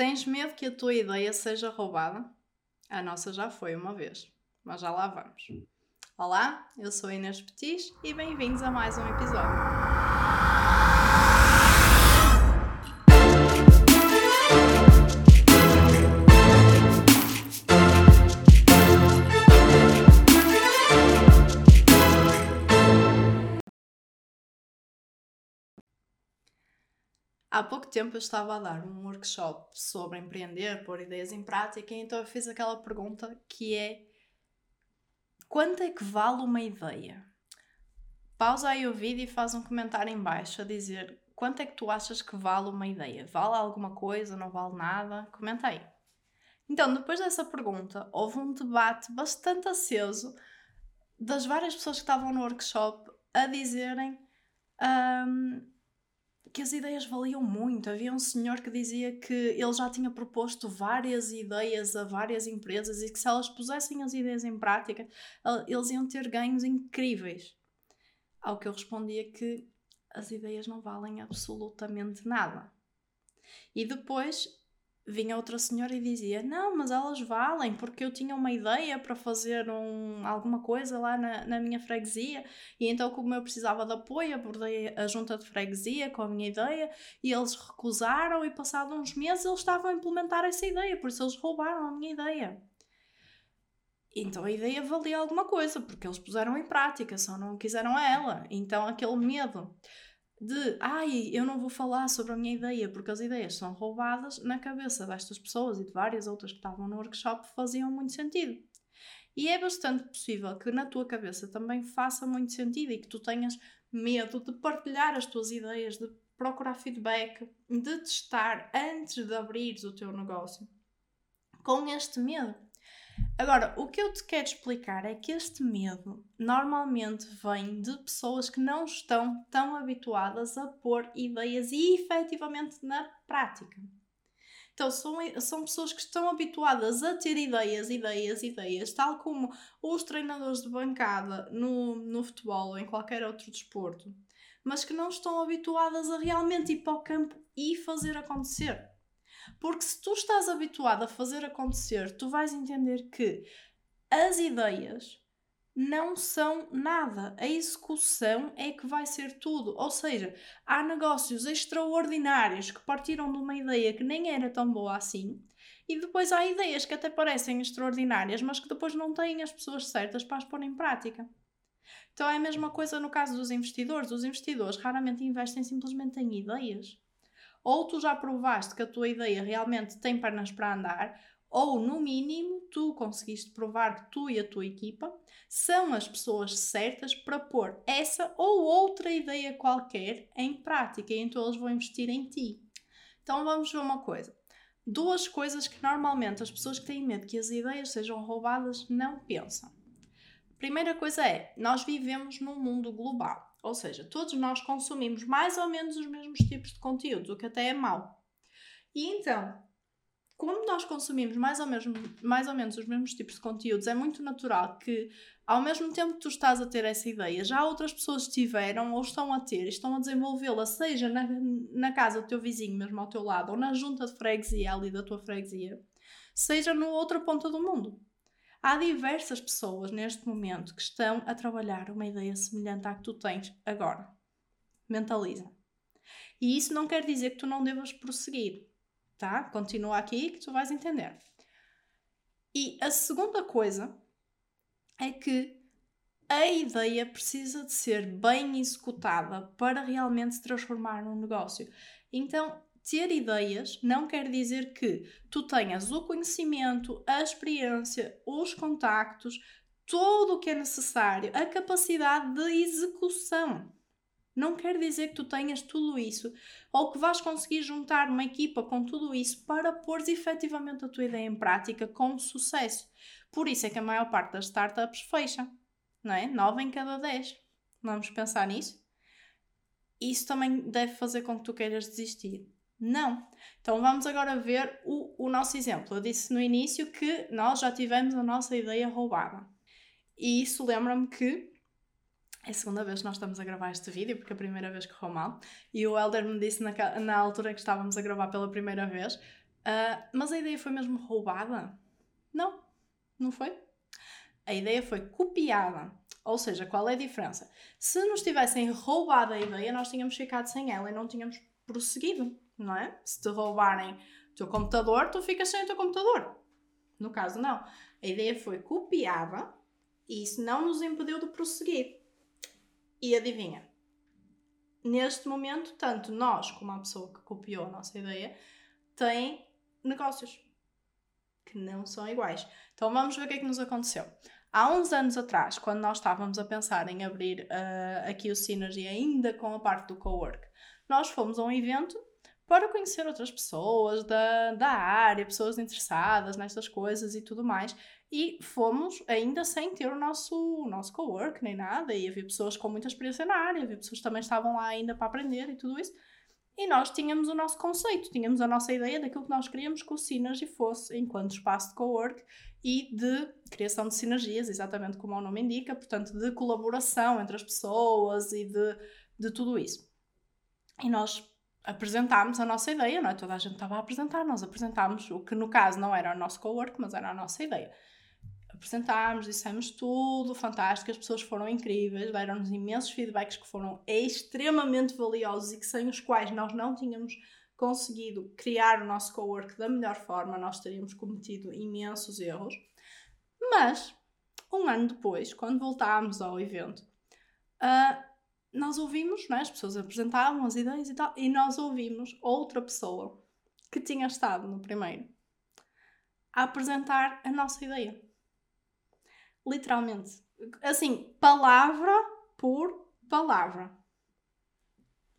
Tens medo que a tua ideia seja roubada? A nossa já foi uma vez, mas já lá vamos. Olá, eu sou Inês Petis e bem-vindos a mais um episódio. Há pouco tempo eu estava a dar um workshop sobre empreender, pôr ideias em prática, então eu fiz aquela pergunta que é: quanto é que vale uma ideia? Pausa aí o vídeo e faz um comentário em baixo a dizer quanto é que tu achas que vale uma ideia? Vale alguma coisa? Não vale nada? Comenta aí. Então, depois dessa pergunta, houve um debate bastante aceso das várias pessoas que estavam no workshop a dizerem um, que as ideias valiam muito. Havia um senhor que dizia que ele já tinha proposto várias ideias a várias empresas e que se elas pusessem as ideias em prática, eles iam ter ganhos incríveis. Ao que eu respondia que as ideias não valem absolutamente nada. E depois vinha outra senhora e dizia: Não, mas elas valem, porque eu tinha uma ideia para fazer um, alguma coisa lá na, na minha freguesia, e então, como eu precisava de apoio, abordei a junta de freguesia com a minha ideia e eles recusaram. E, passados uns meses, eles estavam a implementar essa ideia, por isso eles roubaram a minha ideia. Então a ideia valia alguma coisa, porque eles puseram em prática, só não quiseram ela. Então aquele medo de ai, eu não vou falar sobre a minha ideia porque as ideias são roubadas, na cabeça destas pessoas e de várias outras que estavam no workshop faziam muito sentido. E é bastante possível que na tua cabeça também faça muito sentido e que tu tenhas medo de partilhar as tuas ideias, de procurar feedback, de testar antes de abrires o teu negócio. Com este medo, Agora, o que eu te quero explicar é que este medo normalmente vem de pessoas que não estão tão habituadas a pôr ideias efetivamente na prática. Então, são, são pessoas que estão habituadas a ter ideias, ideias, ideias, tal como os treinadores de bancada no, no futebol ou em qualquer outro desporto, mas que não estão habituadas a realmente ir para o campo e fazer acontecer. Porque se tu estás habituado a fazer acontecer, tu vais entender que as ideias não são nada. A execução é que vai ser tudo. Ou seja, há negócios extraordinários que partiram de uma ideia que nem era tão boa assim. E depois há ideias que até parecem extraordinárias, mas que depois não têm as pessoas certas para as pôr em prática. Então é a mesma coisa no caso dos investidores. Os investidores raramente investem simplesmente em ideias ou tu já provaste que a tua ideia realmente tem pernas para andar, ou no mínimo tu conseguiste provar que tu e a tua equipa são as pessoas certas para pôr essa ou outra ideia qualquer em prática e então eles vão investir em ti. Então vamos ver uma coisa. Duas coisas que normalmente as pessoas que têm medo que as ideias sejam roubadas não pensam. Primeira coisa é, nós vivemos num mundo global. Ou seja, todos nós consumimos mais ou menos os mesmos tipos de conteúdos, o que até é mau. E então, como nós consumimos mais ou, menos, mais ou menos os mesmos tipos de conteúdos, é muito natural que, ao mesmo tempo que tu estás a ter essa ideia, já outras pessoas tiveram ou estão a ter, estão a desenvolvê-la, seja na, na casa do teu vizinho, mesmo ao teu lado, ou na junta de freguesia ali da tua freguesia, seja no outra ponta do mundo. Há diversas pessoas neste momento que estão a trabalhar uma ideia semelhante à que tu tens agora. Mentaliza. E isso não quer dizer que tu não devas prosseguir, tá? Continua aqui que tu vais entender. E a segunda coisa é que a ideia precisa de ser bem executada para realmente se transformar num negócio. Então, ter ideias não quer dizer que tu tenhas o conhecimento, a experiência, os contactos, tudo o que é necessário, a capacidade de execução. Não quer dizer que tu tenhas tudo isso ou que vais conseguir juntar uma equipa com tudo isso para pôr efetivamente a tua ideia em prática com sucesso. Por isso é que a maior parte das startups fecha, não é? 9 em cada 10. Vamos pensar nisso? Isso também deve fazer com que tu queiras desistir. Não. Então vamos agora ver o, o nosso exemplo. Eu disse no início que nós já tivemos a nossa ideia roubada. E isso lembra-me que é a segunda vez que nós estamos a gravar este vídeo, porque é a primeira vez correu mal. E o Helder me disse na, na altura que estávamos a gravar pela primeira vez: Uh, mas a ideia foi mesmo roubada? Não, não foi. A ideia foi copiada. Ou seja, qual é a diferença? Se nos tivessem roubado a ideia, nós tínhamos ficado sem ela e não tínhamos prosseguido, não é? Se te roubarem o teu computador, tu ficas sem o teu computador. No caso, não. A ideia foi copiada e isso não nos impediu de prosseguir. E adivinha? Neste momento, tanto nós como a pessoa que copiou a nossa ideia têm negócios que não são iguais. Então vamos ver o que é que nos aconteceu. Há uns anos atrás, quando nós estávamos a pensar em abrir uh, aqui o Synergy ainda com a parte do co-work, nós fomos a um evento para conhecer outras pessoas da, da área, pessoas interessadas nestas coisas e tudo mais. E fomos ainda sem ter o nosso, o nosso co-work nem nada, e havia pessoas com muita experiência na área, havia pessoas que também estavam lá ainda para aprender e tudo isso. E nós tínhamos o nosso conceito, tínhamos a nossa ideia daquilo que nós queríamos que o Synergy fosse enquanto espaço de co-work e de criação de sinergias, exatamente como o nome indica, portanto, de colaboração entre as pessoas e de, de tudo isso. E nós apresentámos a nossa ideia, não é? Toda a gente estava a apresentar, nós apresentámos o que no caso não era o nosso co-work, mas era a nossa ideia. Apresentámos, dissemos tudo fantástico, as pessoas foram incríveis, deram-nos imensos feedbacks que foram extremamente valiosos e que sem os quais nós não tínhamos conseguido criar o nosso co-work da melhor forma, nós teríamos cometido imensos erros. Mas, um ano depois, quando voltámos ao evento, uh, nós ouvimos, né, as pessoas apresentavam as ideias e tal, e nós ouvimos outra pessoa que tinha estado no primeiro a apresentar a nossa ideia. Literalmente. Assim, palavra por palavra.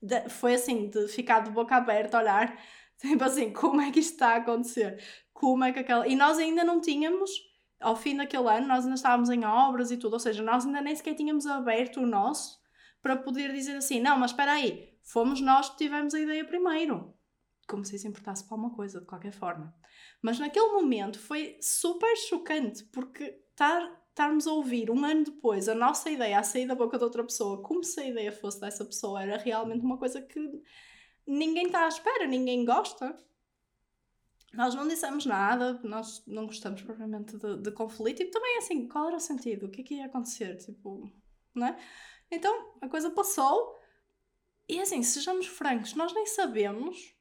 De, foi assim, de ficar de boca aberta, olhar, tipo assim, como é que isto está a acontecer? Como é que aquela. E nós ainda não tínhamos, ao fim daquele ano, nós ainda estávamos em obras e tudo, ou seja, nós ainda nem sequer tínhamos aberto o nosso para poder dizer assim: não, mas espera aí, fomos nós que tivemos a ideia primeiro. Como se isso importasse para uma coisa, de qualquer forma. Mas naquele momento foi super chocante, porque estar, estarmos a ouvir um ano depois a nossa ideia a sair da boca de outra pessoa, como se a ideia fosse dessa pessoa, era realmente uma coisa que ninguém está à espera, ninguém gosta. Nós não dissemos nada, nós não gostamos propriamente de, de conflito e também assim, qual era o sentido? O que é que ia acontecer? Tipo, não é? Então a coisa passou e assim, sejamos francos, nós nem sabemos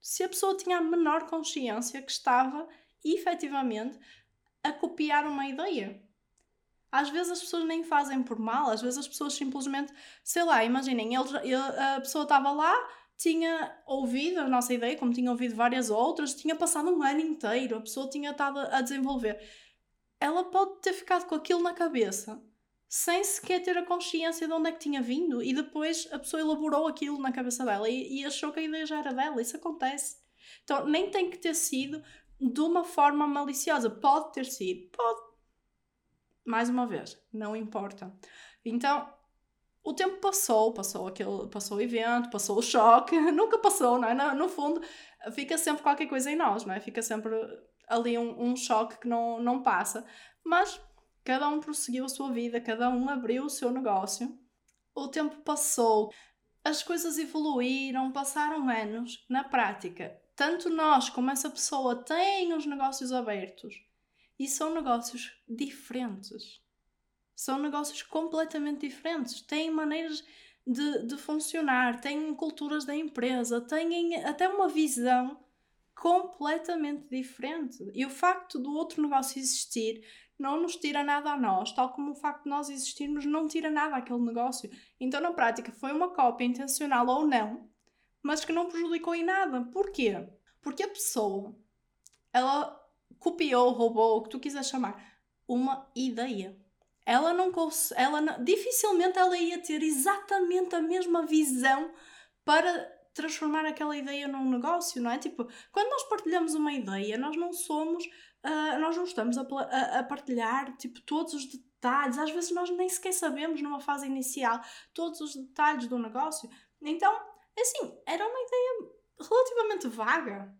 se a pessoa tinha a menor consciência que estava efetivamente a copiar uma ideia. Às vezes as pessoas nem fazem por mal, às vezes as pessoas simplesmente, sei lá, imaginem, ele, ele, a pessoa estava lá, tinha ouvido a nossa ideia, como tinha ouvido várias outras, tinha passado um ano inteiro, a pessoa tinha estado a desenvolver. Ela pode ter ficado com aquilo na cabeça sem sequer ter a consciência de onde é que tinha vindo e depois a pessoa elaborou aquilo na cabeça dela e, e achou que a ideia já era dela. Isso acontece. Então nem tem que ter sido de uma forma maliciosa. Pode ter sido, pode. Mais uma vez, não importa. Então, o tempo passou, passou aquele, passou o evento, passou o choque, nunca passou, não é? No, no, fundo, fica sempre qualquer coisa em nós, não é? Fica sempre ali um, um choque que não, não passa. Mas Cada um prosseguiu a sua vida, cada um abriu o seu negócio. O tempo passou, as coisas evoluíram, passaram anos. Na prática, tanto nós como essa pessoa têm os negócios abertos e são negócios diferentes. São negócios completamente diferentes, têm maneiras de, de funcionar, têm culturas da empresa, têm até uma visão completamente diferente. E o facto do outro negócio existir não nos tira nada a nós, tal como o facto de nós existirmos não tira nada àquele negócio. Então, na prática, foi uma cópia intencional ou não, mas que não prejudicou em nada. Porquê? Porque a pessoa, ela copiou, roubou, o que tu quiser chamar, uma ideia. Ela não ela dificilmente ela ia ter exatamente a mesma visão para transformar aquela ideia num negócio, não é? Tipo, quando nós partilhamos uma ideia, nós não somos uh, nós não estamos a, a, a, partilhar tipo, todos os detalhes. Às vezes nós nem sequer sabemos numa fase inicial todos os detalhes do negócio. Então, assim, era uma ideia relativamente vaga.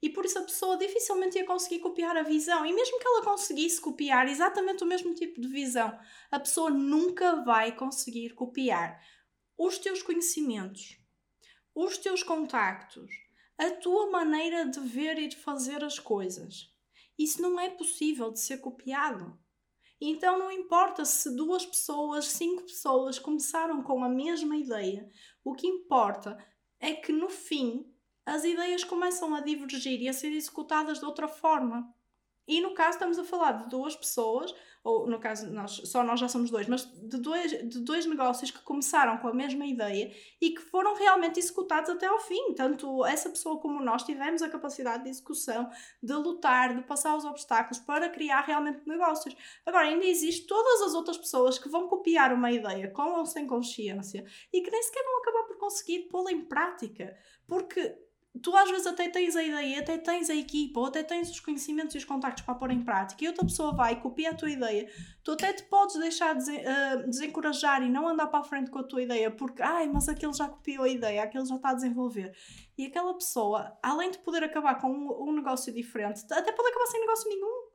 E por isso a pessoa dificilmente ia conseguir copiar a visão. E mesmo que ela conseguisse copiar exatamente o mesmo tipo de visão, a pessoa nunca vai conseguir copiar os teus conhecimentos, os teus contactos, a tua maneira de ver e de fazer as coisas. Isso não é possível de ser copiado. Então não importa se duas pessoas, cinco pessoas começaram com a mesma ideia, o que importa é que no fim as ideias começam a divergir e a ser executadas de outra forma. E no caso estamos a falar de duas pessoas, ou no caso nós, só nós já somos dois, mas de dois, de dois negócios que começaram com a mesma ideia e que foram realmente executados até ao fim. Tanto essa pessoa como nós tivemos a capacidade de execução, de lutar, de passar os obstáculos para criar realmente negócios. Agora, ainda existe todas as outras pessoas que vão copiar uma ideia com ou sem consciência e que nem sequer vão acabar por conseguir pô-la em prática. Porque tu às vezes até tens a ideia, até tens a equipa, ou até tens os conhecimentos e os contactos para pôr em prática, e outra pessoa vai e copia a tua ideia, tu até te podes deixar uh, desencorajar e não andar para a frente com a tua ideia, porque, ai, mas aquele já copiou a ideia, aquele já está a desenvolver. E aquela pessoa, além de poder acabar com um, um negócio diferente, até pode acabar sem negócio nenhum.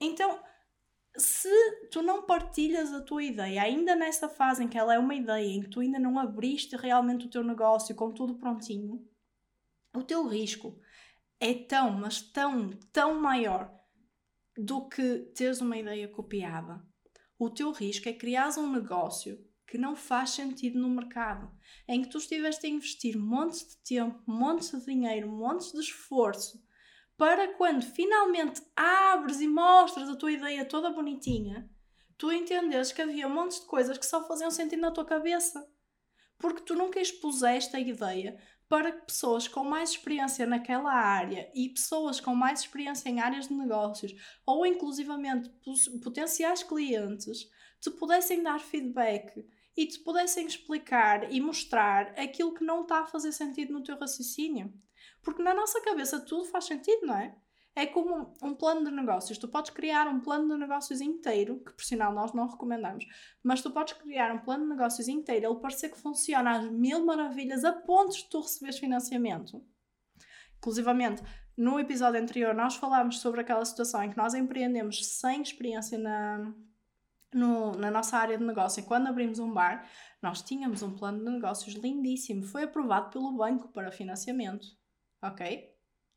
Então, se tu não partilhas a tua ideia, ainda nessa fase em que ela é uma ideia, em que tu ainda não abriste realmente o teu negócio com tudo prontinho, o teu risco é tão, mas tão, tão maior do que teres uma ideia copiada. O teu risco é criar um negócio que não faz sentido no mercado, em que tu estiveste a investir montes de tempo, montes de dinheiro, montes de esforço para quando finalmente abres e mostras a tua ideia toda bonitinha, tu entendes que havia um monte de coisas que só faziam sentido na tua cabeça. Porque tu nunca expuseste a ideia para que pessoas com mais experiência naquela área e pessoas com mais experiência em áreas de negócios ou inclusivamente potenciais clientes te pudessem dar feedback e te pudessem explicar e mostrar aquilo que não está a fazer sentido no teu raciocínio. Porque na nossa cabeça tudo faz sentido, não é? É como um plano de negócios. Tu podes criar um plano de negócios inteiro, que por sinal nós não recomendamos, mas tu podes criar um plano de negócios inteiro, ele parecer que funciona às mil maravilhas a pontos de tu receberes financiamento. Inclusivamente, no episódio anterior nós falámos sobre aquela situação em que nós empreendemos sem experiência na, no, na nossa área de negócio. E quando abrimos um bar, nós tínhamos um plano de negócios lindíssimo. Foi aprovado pelo banco para financiamento ok?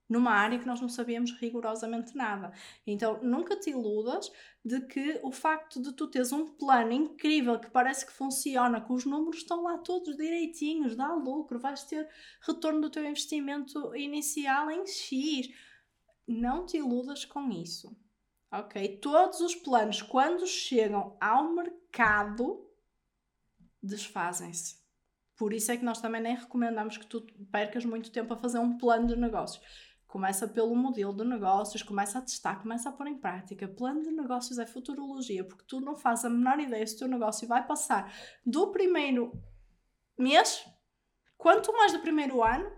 Numa área que nós não sabíamos rigorosamente nada. Então, nunca te iludas de que o facto de tu teres um plano incrível que parece que funciona, que os números estão lá todos direitinhos, dá lucro, vais ter retorno do teu investimento inicial em X. Não te iludas com isso, ok? Todos os planos, quando chegam ao mercado, desfazem-se por isso é que nós também nem recomendamos que tu percas muito tempo a fazer um plano de negócios. Começa pelo modelo de negócios, começa a testar, começa a pôr em prática. Plano de negócios é futurologia, porque tu não fazes a menor ideia se o teu negócio vai passar do primeiro mês, quanto mais do primeiro ano,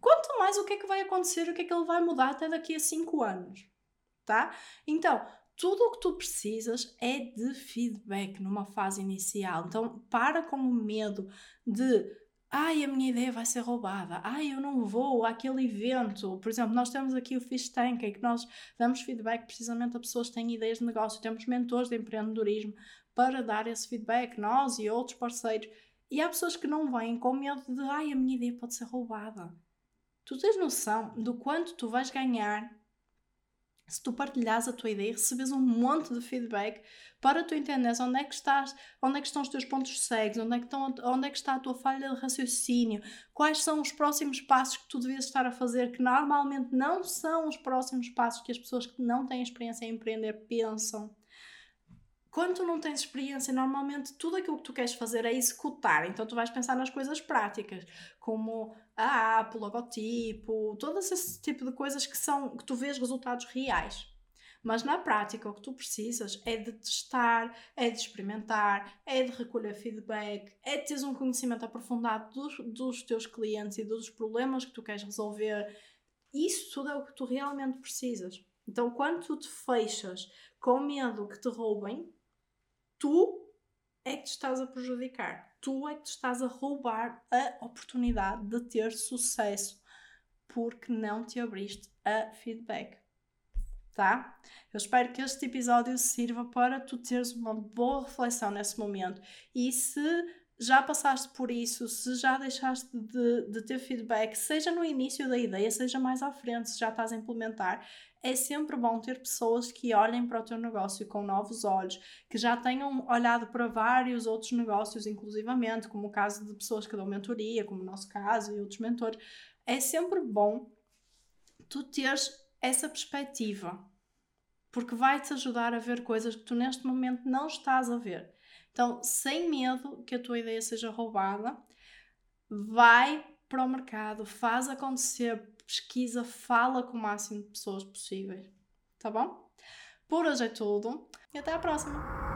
quanto mais o que é que vai acontecer, o que é que ele vai mudar até daqui a 5 anos. Tá? Então, tudo o que tu precisas é de feedback numa fase inicial. Então, para com o medo de ai, a minha ideia vai ser roubada, ai, eu não vou àquele evento. Por exemplo, nós temos aqui o Fish Tank, em que nós damos feedback precisamente a pessoas que têm ideias de negócio, temos mentores de empreendedorismo para dar esse feedback, nós e outros parceiros. E há pessoas que não vêm com medo de ai, a minha ideia pode ser roubada. Tu tens noção do quanto tu vais ganhar se tu partilhas a tua ideia, recebes um monte de feedback para tu entenderes onde é que estás, onde é que estão os teus pontos cegos, onde é que, estão, onde é que está a tua falha de raciocínio, quais são os próximos passos que tu devias estar a fazer, que normalmente não são os próximos passos que as pessoas que não têm experiência em empreender pensam. Quando tu não tens experiência, normalmente tudo aquilo que tu queres fazer é executar. Então tu vais pensar nas coisas práticas, como a app, o logotipo, todo esse tipo de coisas que são que tu vês resultados reais. Mas na prática, o que tu precisas é de testar, é de experimentar, é de recolher feedback, é de teres um conhecimento aprofundado dos, dos teus clientes e dos problemas que tu queres resolver. Isso tudo é o que tu realmente precisas. Então, quando tu te fechas com medo que te roubem, tu é que te estás a prejudicar, tu é que te estás a roubar a oportunidade de ter sucesso porque não te abriste a feedback. Tá? Eu espero que este episódio sirva para tu teres uma boa reflexão nesse momento. E se já passaste por isso, se já deixaste de, de ter feedback, seja no início da ideia, seja mais à frente, se já estás a implementar, é sempre bom ter pessoas que olhem para o teu negócio com novos olhos, que já tenham olhado para vários outros negócios, inclusivamente, como o caso de pessoas que dão mentoria, como o nosso caso e outros mentores. É sempre bom tu teres essa perspectiva, porque vai-te ajudar a ver coisas que tu neste momento não estás a ver. Então, sem medo que a tua ideia seja roubada, vai para o mercado, faz acontecer, pesquisa, fala com o máximo de pessoas possíveis. Tá bom? Por hoje é tudo e até à próxima!